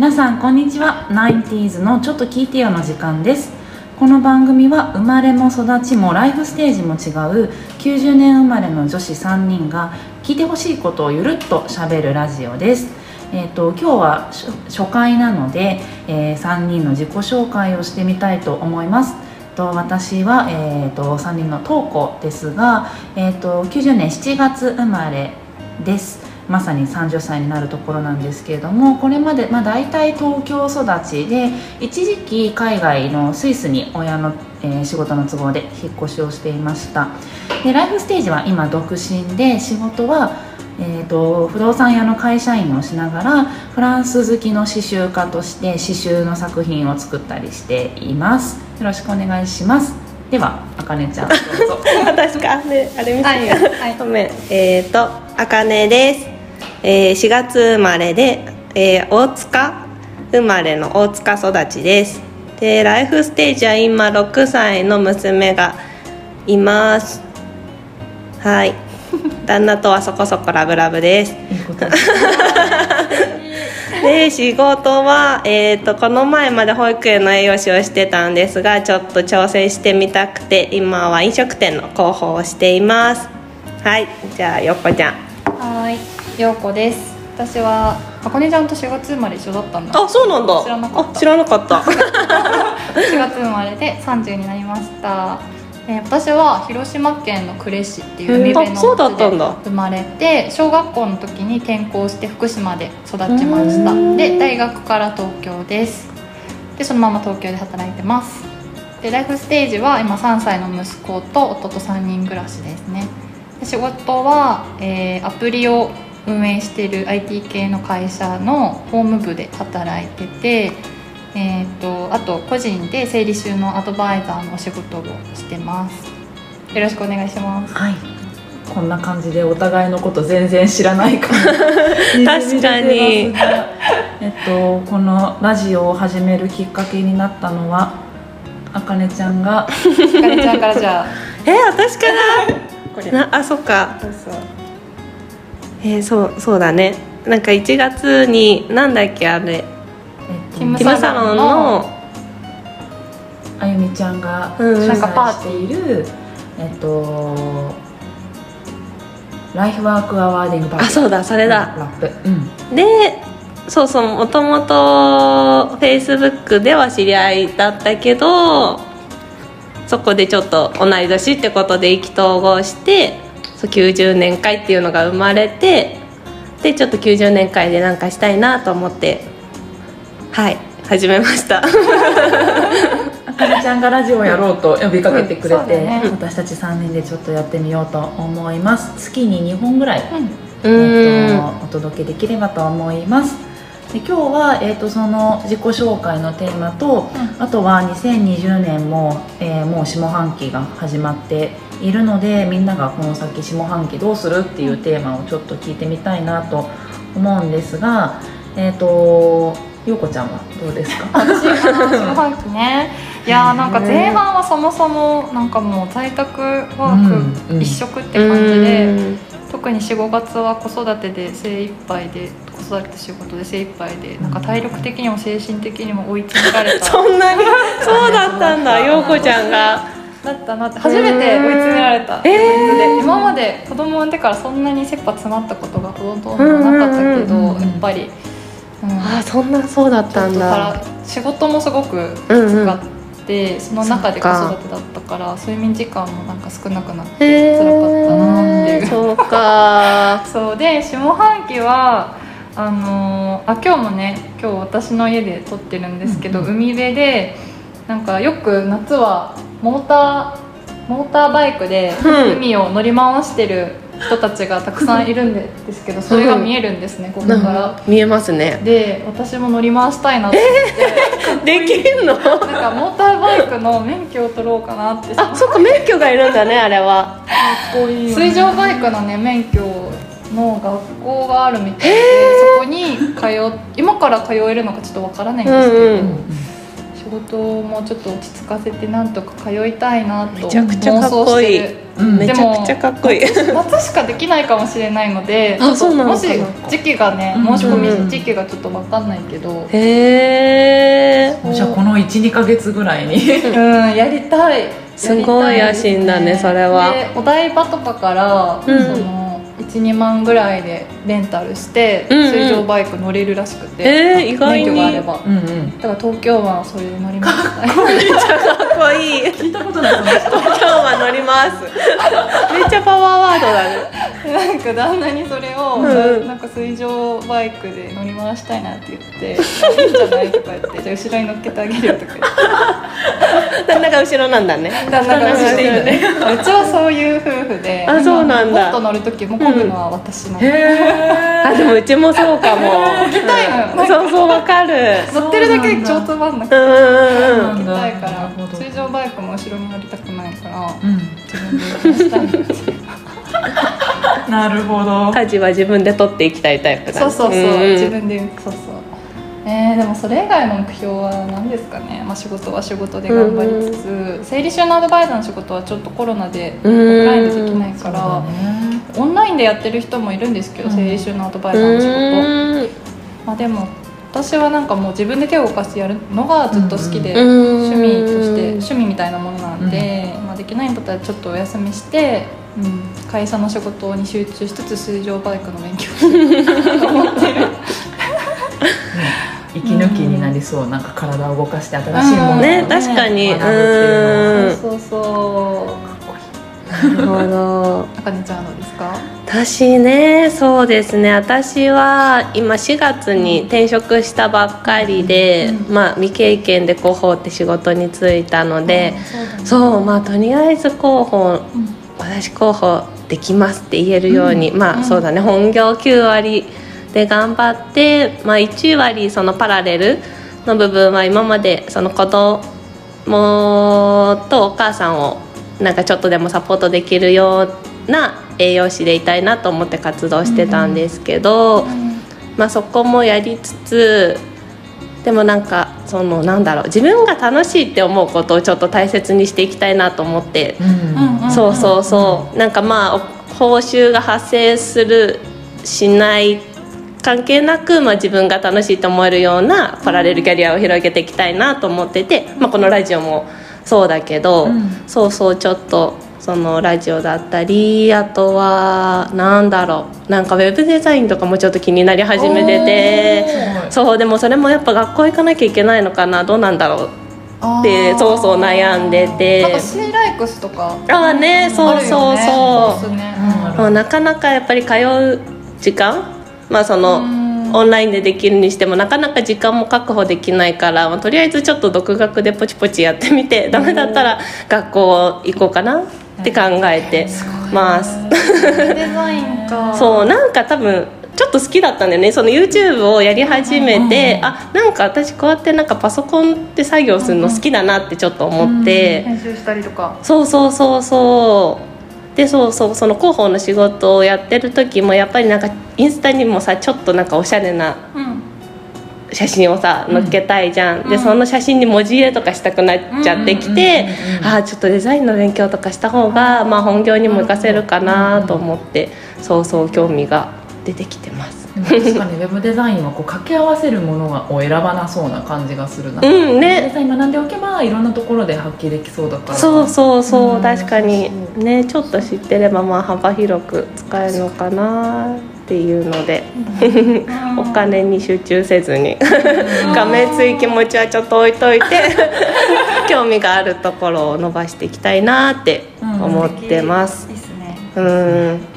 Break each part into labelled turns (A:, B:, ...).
A: 皆さんこんにちは。90s のちょっと聞いてよの時間です。この番組は生まれも育ちもライフステージも違う90年生まれの女子3人が聞いてほしいことをゆるっとしゃべるラジオです。えーと、今日は初回なので、えー、3人の自己紹介をしてみたいと思います。と私は、えーと、3人の瞳子ですが、えーと90年7月生まれです。まさに30歳になるところなんですけれどもこれまで、まあ、大体東京育ちで一時期海外のスイスに親の、えー、仕事の都合で引っ越しをしていました。でライフステージは今独身で仕事はえーと、不動産屋の会社員をしながらフランス好きの刺繍家として刺繍の作品を作ったりしています。よろしくお願いします。ではあかねちゃんどうぞ。
B: 私か。ねあれ見せて、はい。はい、ごめん。えっ、ー、とあかねですえー、4月生まれで、えー、大塚生まれの大塚育ちです。でライフステージは今6歳の娘がいます。はい。旦那とはそこそこラブラブです。で仕事は、えーと、とこの前まで保育園の栄養士をしてたんですがちょっと挑戦してみたくて今は飲食店の広報をしています。はい。じゃあよっこちゃん。
C: はい陽子です。私はあかねちゃんと4月生まれ一緒だったんだ。
B: あそうなんだ。
C: 知らなかった。
B: 知らなかった。4
C: 月生まれで30になりました。えー、私は広島県の呉市っていう海辺の町で生まれて小学校の時に転校して福島で育ちました。で大学から東京です。でそのまま東京で働いてます。でライフステージは今3歳の息子と夫と3人暮らしですね。で仕事は、えー、アプリを運営している IT 系の会社の法務部で働いてて、えーと、あと個人で整理収納アドバイザーのお仕事をしてます。よろしくお願いします。
A: はい。こんな感じでお互いのこと全然知らないから。
B: 確かに。
A: えっとこのラジオを始めるきっかけになったのはあかねちゃんが。あか
C: ねちゃんからじゃあ。
B: え私から？これ。なあそっか。そうそうえー、そうそうだね。なんか1月になんだっけあれ。
C: ティムサロンの
A: あゆみちゃんが主催している、えっとライフワークアワーディングパー
B: ティー。あそうだそれだ。
A: ラップ、うん、
B: でそうそうもともとフェイスブックでは知り合いだったけどそこでちょっと同い年ってことで意気投合してそう90年会っていうのが生まれてでちょっと90年会で何かしたいなと思ってはい始めました。
A: あかねちゃんがラジオをやろうと呼びかけてくれて、うんね、私たち3人でちょっとやってみようと思います。月に2本ぐらい、うん、えーと、お届けできればと思いますで今日は、えーと、その自己紹介のテーマと、うん、あとは2020年も、えー、もう下半期が始まっているのでみんながこの先下半期どうするっていうテーマをちょっと聞いてみたいなと思うんですがえっ、ー、と陽子ちゃんはどうですか？
C: 私下半期ね。いやなんか前半はそもそもなんかもう在宅ワーク一色って感じで、うんうん、特に45月は子育てで精一杯で子育て仕事で精一杯でなんか体力的にも精神的にも追い詰められた。
B: そんなに？そうだったんだ陽子ちゃんが。
C: だったなって初めて追い詰められた。感じで、今まで子供産んでからそんなに切羽詰まったことがほとんどなかったけど、やっぱり、
B: うん、あそんなそうだったんだ。
C: 仕事もすごく使って、その中で子育てだったから睡眠時間もなんか少なくなって辛かったなっていう、
B: そうか。
C: そう。で下半期はあのー、あ今日もね今日私の家で撮ってるんですけど、海辺でなんかよく夏はモーターモーターバイクで海を乗り回してる人たちがたくさんいるんですけどそれが見えるんですね、ここから、
B: 見えますね。
C: で私も乗り回したいなって
B: 思って、えー、できるの？なん
C: かモーターバイクの免許を取ろうかなって
B: あそっか免許がいるんだねあれは。
C: かっこいい、ね、水上バイクのね免許の学校があるみたいで、そこに通今から通えるのかちょっとわからないんですけど、うんうん小事もちょっと落ち着かせてなんとか通いたいなと
B: めちゃくちゃかっこいい、うん、めちゃくちゃかっこいい。
C: 夏しかできないかもしれないので
B: あそうな
C: のもし時期がね申し込み時期がちょっと分かんないけど、
B: へ
A: えじゃあこの12か月ぐらいに。
C: うんやりたい。
B: すごい野心だねそれは。
C: お台場とかから、うん、その12万ぐらいでレンタルして、水上バイク乗れるらしくて、
B: えー、意外
C: に。免許があれば、うんうん、だから東京湾それで乗ります。
B: めっちゃかっこいい。
A: 聞いたことない
B: 東京湾乗ります。めっちゃパワーワードだね。
C: なんか旦那にそれを、うん、なんか水上バイクで乗り回したいなって言って「いいんじゃない?」とか言って「じゃあ後ろに乗っけてあげるよ」とか言って。
B: 旦那が後ろなんだね。
C: 旦那が後ろでね。うちはそういう夫婦で
B: あそうなんだ。
C: もっと乗る時もこぐのは私の、うん、
B: あでもうちもそうかも。
C: こぎたい
B: のそうそうわかる。
C: 乗ってるだけで超つまんなくてこぎたいから水上バイクも後ろに乗りたくないから、うん、自分で乗したい
A: なるほど。
B: 舵は自分で取っていきたいタイプ
C: だそうそうそう、うん、自分でそうそう。えー、でもそれ以外の目標は何ですかね、まあ、仕事は仕事で頑張りつつ、うん、生理収納アドバイザーの仕事はちょっとコロナでオフラインでできないから、ね、オンラインでやってる人もいるんですけど、うん、生理収納アドバイザーの仕事、まあ、でも私はなんかもう自分で手を動かしてやるのがずっと好きで、趣味として趣味みたいなものなんで、まあ、できないんだったらちょっとお休みしてうん、会社の仕事に集中しつつ水上バイクの免許を思ってる。
A: 息抜きになりそう、うん、なんか体を動かして新しいものを
B: ね、ね、確かに。
C: うん。そうそうかっこ
B: いいなるほど。
C: あかねちゃんはどうですか？
B: 私ねそうですね。私は今4月に転職したばっかりで、うん、まあ未経験で広報って仕事に就いたので、うん、そう、ね、まあとりあえず広報、私広報できますって言えるように、まあそうだね本業9割で頑張って、まあ、1割そのパラレルの部分は今までその子供とお母さんをなんかちょっとでもサポートできるような栄養士でいたいなと思って活動してたんですけど、まあ、そこもやりつつでもなんかそのなんだろう自分が楽しいって思うことをちょっと大切にしていきたいなと思って、そうそうそう。なんかまあ報酬が発生するしない関係なく、まあ、自分が楽しいと思えるようなパラレルキャリアを広げていきたいなと思ってて、まあ、このラジオもそうだけど、うん、そうそうちょっとそのラジオだったりあとはなんだろうなんかウェブデザインとかもちょっと気になり始めててそうでもそれもやっぱ学校行かなきゃいけないのかなどうなんだろうってそうそう悩んでて。
C: なんかシーライクスとか。
B: ああねそうそうそう、ね。うん、なかなかやっぱり通う時間まあそのオンラインでできるにしてもなかなか時間も確保できないから、まあ、とりあえずちょっと独学でポチポチやってみてダメだったら学校行こうかなって考えてます。
C: デザインか。
B: そうなんか多分ちょっと好きだったんだよね。その YouTube をやり始めて、うん、あなんか私こうやってなんかパソコンで作業するの好きだなってちょっと思って、
C: 編集したりとか。
B: そうそうそうそうでそうそうその広報の仕事をやってる時もやっぱりなんかインスタにもさちょっとなんかおしゃれな写真をさ載っけたいじゃん、うん、でその写真に文字入れとかしたくなっちゃってきて、ああちょっとデザインの勉強とかした方が、まあ、本業にも活かせるかなと思って、そうそう興味が出てきてます。
A: 確かに ウェブデザインはこう掛け合わせるものを選ばなそうな感じがするな、
B: うんね、
A: デザイン学んでおけばいろんなところで発揮できそうだから。
B: そうそうそう、うん、確かに。ねちょっと知ってればまあ幅広く使えるのかなっていうので、お金に集中せずに。画面つい気持ちはちょっと置いといて 興味があるところを伸ばしていきたいなって思ってます。うん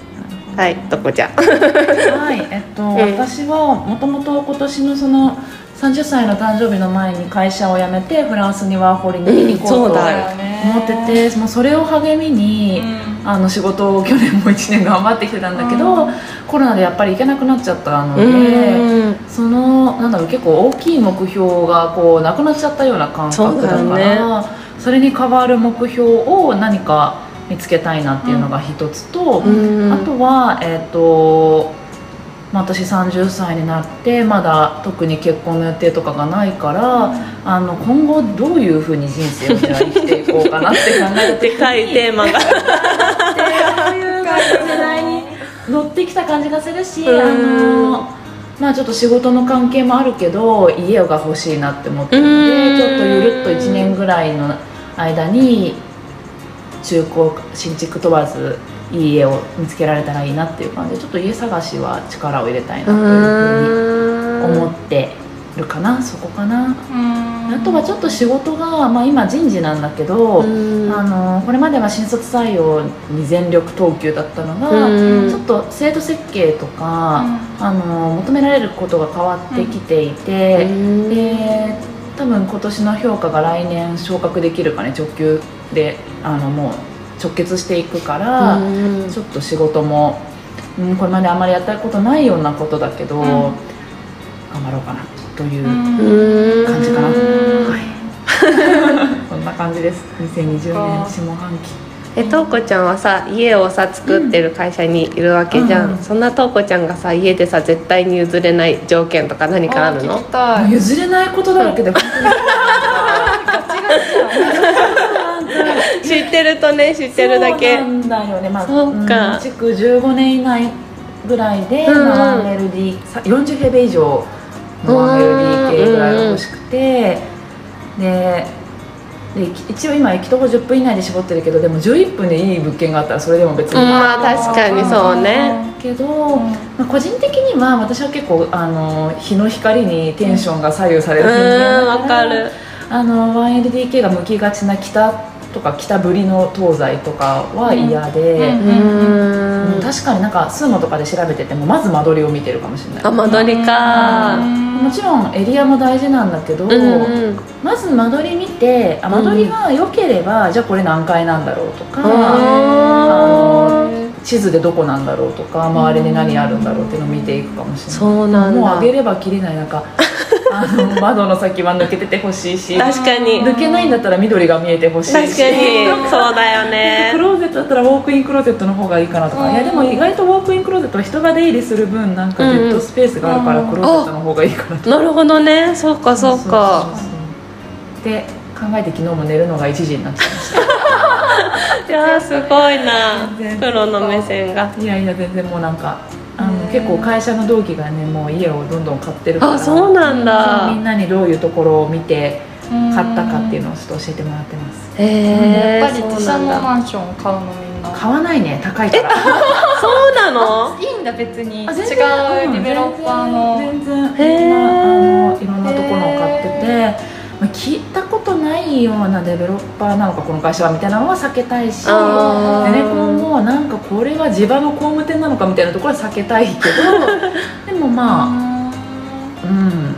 B: はい、どこじゃ。
A: はい、えっと、うん、私はもともと今年のその30歳の誕生日の前に会社を辞めてフランスにワーホリに行こうと思ってて、うん、もうそれを励みに、うん、あの仕事を去年も1年頑張ってきてたんだけど、コロナでやっぱり行けなくなっちゃったので、そのなんだろう結構大きい目標がこうなくなっちゃったような感覚だから、それに代わる目標を何か見つけたいなっていうのが一つと、うん、あとは、えーと、まあ、私30歳になってまだ特に結婚の予定とかがないから、あの今後どういうふうに人生をじゃあ生きていこうかなって考えた時に
B: でかいテーマが
A: そういう時代に乗ってきた感じがするし、
B: うん。
A: あのまあちょっと仕事の関係もあるけど家が欲しいなって思ってるの
B: うん。
A: でちょっとゆるっと1年ぐらいの間に中古新築問わずいい家を見つけられたらいいなっていう感じでちょっと家探しは力を入れたいなというふうに思ってるかなそこかな。あとはちょっと仕事が、まあ、今人事なんだけど、あのこれまでは新卒採用に全力投球だったのが、
B: うん。
A: ちょっと制度設計とか、あの求められることが変わってきていて、で多分今年の評価が来年昇格できるかね直球であのもう直結していくから、ちょっと仕事も、うん、これまであんまりやったことないようなことだけど、
C: ん。
A: 頑張ろうかなという感じかな、はい。そんな感じです。2020年下半期。
B: えとうこちゃんはさ家をさ作ってる会社にいるわけじゃん、
A: うん。
B: そんなとうこちゃんがさ家でさ絶対に譲れない条件とか何かあるの？
A: 譲れないことだらけで本
B: 知ってるとね知ってるだけ。
A: そうなんだよね、まあ、
B: そうか。
A: ん築15年以内ぐらいで、
B: うん。うん
A: まあ 1LD さ40平米以上の 1LDK ぐらいが欲しくて、でで一応今駅徒歩10分以内で絞ってるけどでも11分でいい物件があったらそれでも別に、
B: うんまあ確かにそうね。
A: けど、まあ、個人的には私は結構あの日の光にテンションが左右され
B: う
A: る人間
B: ん
A: だ
B: わかる。
A: あの 1LDK が向きがちな北とか北ぶりの東西とかは嫌で、
C: うん
B: うん
A: うん確かになんかスーモとかで調べててもまず間取りを見てるかもしれない。
B: あ間取りか。
A: もちろんエリアも大事なんだけど、
B: うんうん。
A: まず間取り見てあ間取りが良ければ、じゃあこれ何階なんだろうとか、
B: あ
A: 地図でどこなんだろうとか周りに何あるんだろうっていうのを見ていくかもしれない。
B: そうなんだ。
A: もう上げれば切れない。なんか あの窓の先は抜けててほしいし。
B: 確かに。
A: 抜けないんだったら緑が見えてほしいし。
B: 確かに。そうだよ
A: ク
B: ね
A: ローゼットだったらウォークインクローゼットの方がいいかなとか、
C: うん。
A: いやでも意外とウォークインクローゼットは人が出入りする分なんかデッドスペースがあるから
C: うん。
A: クローゼットの方がいいかなと。
B: なるほどね。そうかそうか。
A: そうそうそう。で考えて昨日も寝るのが1時になっちゃいまし
B: いやーすごいな。プロの目線が。
A: たいやいや全然もうなんかあの結構会社の同期がねもう家をどんどん買ってるから
B: あそうなんだ。
A: みんなにどういうところを見て買ったかっていうのをちょっと教えてもらってます。
B: へえ
C: やっぱり自社のマンションを買うのみんな。
A: 買わないね高いから。
B: そうなの？
C: いいんだ別に。違
A: あ全然
C: うデベロッパーの。
A: 全然
B: へー
A: いろんなあのいろんなところを買ってて、まあ、聞いたことないようなデベロッパーなのかこの会社はみたいなのは避けたいし
B: あー。
A: ゼネコンもなんかこれは地場の工務店なのかみたいなところは避けたいけど でもまあうん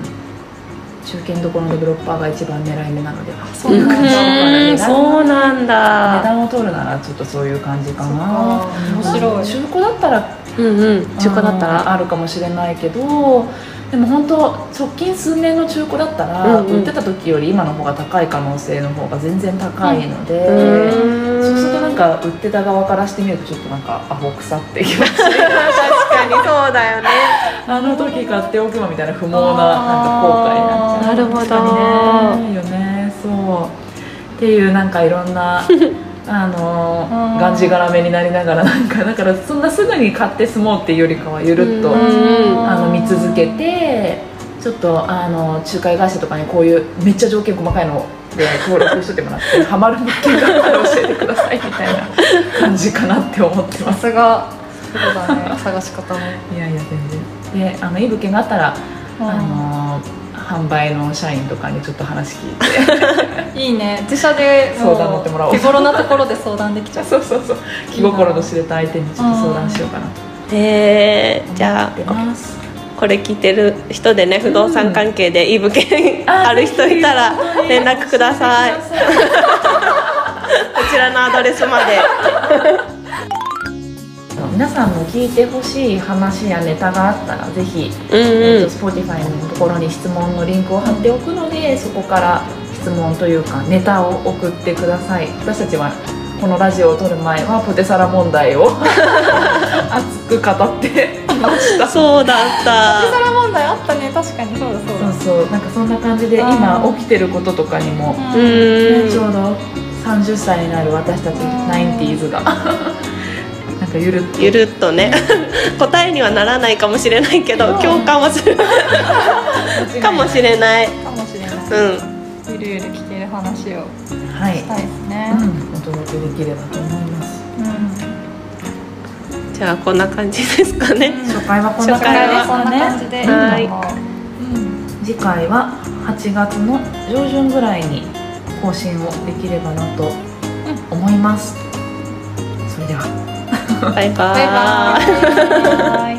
A: 中堅どころのデベロッパーが一番狙い目なのであそういう感じ
B: うんそうなん
A: 値
B: だ
A: 段を取るならちょっとそういう感じかな。
C: 面白い。
A: 中古だったら
B: うんうん中古だった
A: うん
B: ら
A: あるかもしれないけどでも本当直近数年の中古だったら、
B: うんうん。
A: 売ってた時より今の方が高い可能性の方が全然高いので、
B: うん。
A: そうするとなんか売ってた側からしてみるとちょっとなんかアホ臭って気持ち
B: 確かにそうだよね。
A: あの時買っておけばみたいな不毛ななんか後悔になっちゃう。
B: なるほど。
A: ね。よね。そう。っていうなんかいろんな あの
C: うん。
A: がんじがらめになりながらなんか だからそんなすぐに買って済もうっていうよりかはゆるっと、
B: うん
A: あの見続けてちょっとあの仲介会社とかにこういうめっちゃ条件細かいので登録しといてもらって ハマる物件があったら教えてくださいみたいな感じかなって思って
C: さ
A: ます。
C: すが。そうだね。探し方の
A: いやいや全然。であのいい物件があったら、
C: うん。
A: あの販売の社員とかにちょっと話聞いて。
C: いいね。自社でも
A: 相談乗ってもらおう。
C: 手頃なところで相談できちゃう。
A: そうそうそう。気心の知れた相手にちょっと相談しようかな。と
B: へえ。じゃあこれ聞いてる人でね不動産関係でいい物件ある人いたら連絡ください。こちらのアドレスまで
A: 皆さんの聞いてほしい話やネタがあったらぜひ
B: うん
A: えーと
B: うん
A: Spotify のところに質問のリンクを貼っておくのでそこから質問というかネタを送ってください。私たちはこのラジオを撮る前はポテサラ問題を 熱く語ってました。
B: そうだった。
C: ポテサラ問題あったね。確かにそうだそうだ。
A: そうそう。なんかそんな感じで
C: うん。
A: 今起きてることとかにも、
B: う
A: ね、
B: ん
A: ちょうど30歳になる私たち 90s がかゆるっと。
B: ゆるっとね。答えにはならないかもしれないけど共感はする。かもしれない。
C: かもしれない。
B: うん。
C: ゆるゆる来てる話を
A: はい、
C: したいですね。
A: うん、お届けできればと思います。
C: うん。
B: じゃあこんな感じですかね。
A: 初回はこんな
B: 初回は
A: 感じ
C: こんな感じで。
A: 次回は8月の上旬ぐらいに更新をできればなと思います、それでは
B: バイバ
C: イ。バ
B: イバ
C: イ